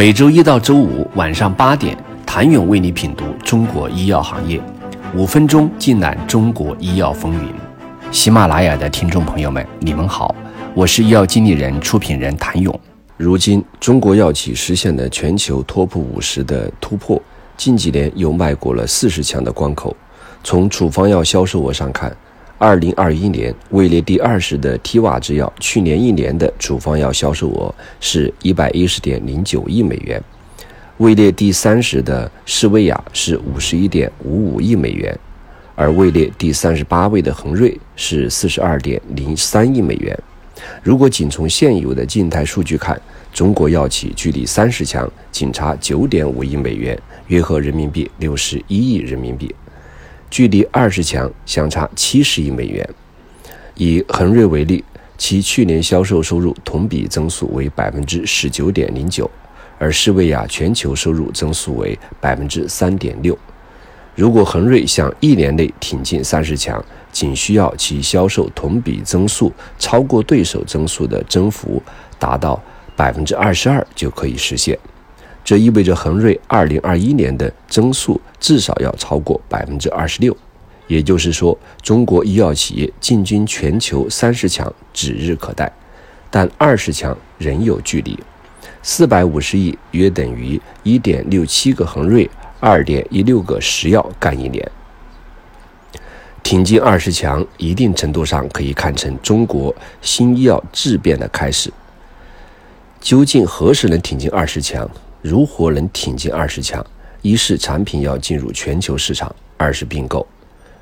每周一到周五晚上八点，谭勇为你品读中国医药行业，五分钟尽览中国医药风云。喜马拉雅的听众朋友们，你们好，我是医药经理人、出品人谭勇。如今，中国药企实现了全球 TOP 五十的突破，近几年又迈过了四十强的关口。从处方药销售额上看，二零二一年位列第二十的提瓦制药，去年一年的处方药销售额是一百一十点零九亿美元；位列第三十的士威雅是五十一点五五亿美元，而位列第三十八位的恒瑞是四十二点零三亿美元。如果仅从现有的静态数据看，中国药企距离三十强仅差九点五亿美元，约合人民币六十一亿人民币；距离二十强相差七十亿美元。以恒瑞为例，其去年销售收入同比增速为百分之十九点零九，而士威亚全球收入增速为百分之三点六。如果恒瑞想一年内挺进三十强，仅需要其销售同比增速超过对手增速的增幅达到百分之二十二就可以实现。这意味着恒瑞二零二一年的增速至少要超过百分之二十六。也就是说，中国医药企业进军全球三十强指日可待，但二十强仍有距离。四百五十亿约等于一点六七个恒瑞。二点一六个食药干一年，挺进二十强，一定程度上可以看成中国新医药质变的开始。究竟何时能挺进二十强？如何能挺进二十强？一是产品要进入全球市场，二是并购。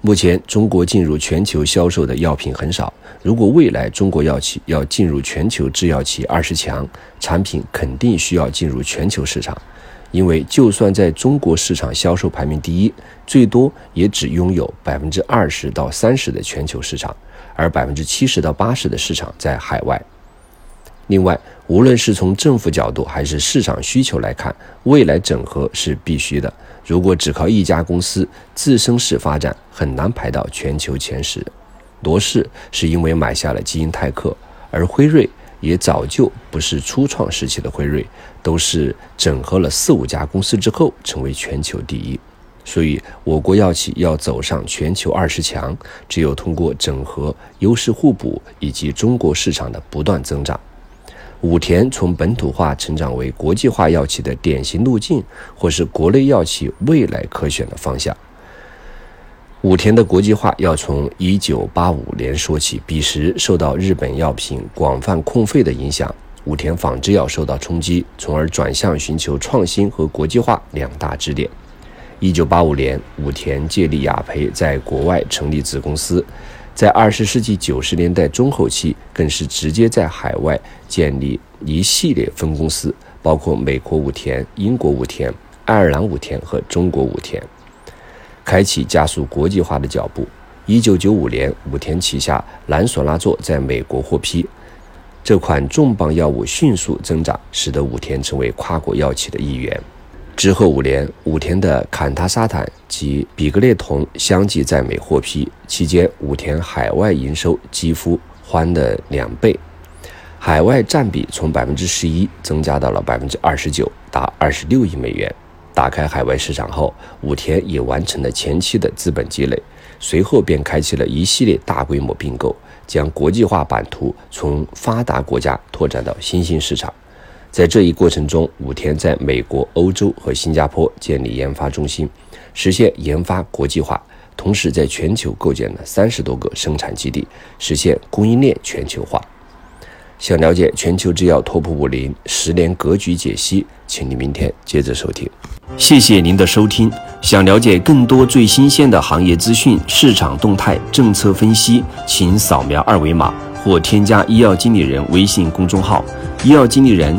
目前中国进入全球销售的药品很少，如果未来中国药企要进入全球制药企二十强，产品肯定需要进入全球市场。因为就算在中国市场销售排名第一，最多也只拥有百分之二十到三十的全球市场，而百分之七十到八十的市场在海外。另外，无论是从政府角度还是市场需求来看，未来整合是必须的。如果只靠一家公司自身式发展，很难排到全球前十。罗氏是因为买下了基因泰克，而辉瑞。也早就不是初创时期的辉瑞，都是整合了四五家公司之后成为全球第一。所以，我国药企要走上全球二十强，只有通过整合、优势互补以及中国市场的不断增长。武田从本土化成长为国际化药企的典型路径，或是国内药企未来可选的方向。武田的国际化要从一九八五年说起，彼时受到日本药品广泛控费的影响，武田仿制药受到冲击，从而转向寻求创新和国际化两大支点。一九八五年，武田借力雅培在国外成立子公司，在二十世纪九十年代中后期，更是直接在海外建立一系列分公司，包括美国武田、英国武田、爱尔兰武田和中国武田。开启加速国际化的脚步。一九九五年，武田旗下兰索拉唑在美国获批，这款重磅药物迅速增长，使得武田成为跨国药企的一员。之后五年，武田的坎他沙坦及比格列酮相继在美获批，期间武田海外营收几乎翻了两倍，海外占比从百分之十一增加到了百分之二十九，达二十六亿美元。打开海外市场后，武田也完成了前期的资本积累，随后便开启了一系列大规模并购，将国际化版图从发达国家拓展到新兴市场。在这一过程中，武田在美国、欧洲和新加坡建立研发中心，实现研发国际化，同时在全球构建了三十多个生产基地，实现供应链全球化。想了解全球制药 TOP 五零十年格局解析，请你明天接着收听。谢谢您的收听。想了解更多最新鲜的行业资讯、市场动态、政策分析，请扫描二维码或添加医药经理人微信公众号“医药经理人”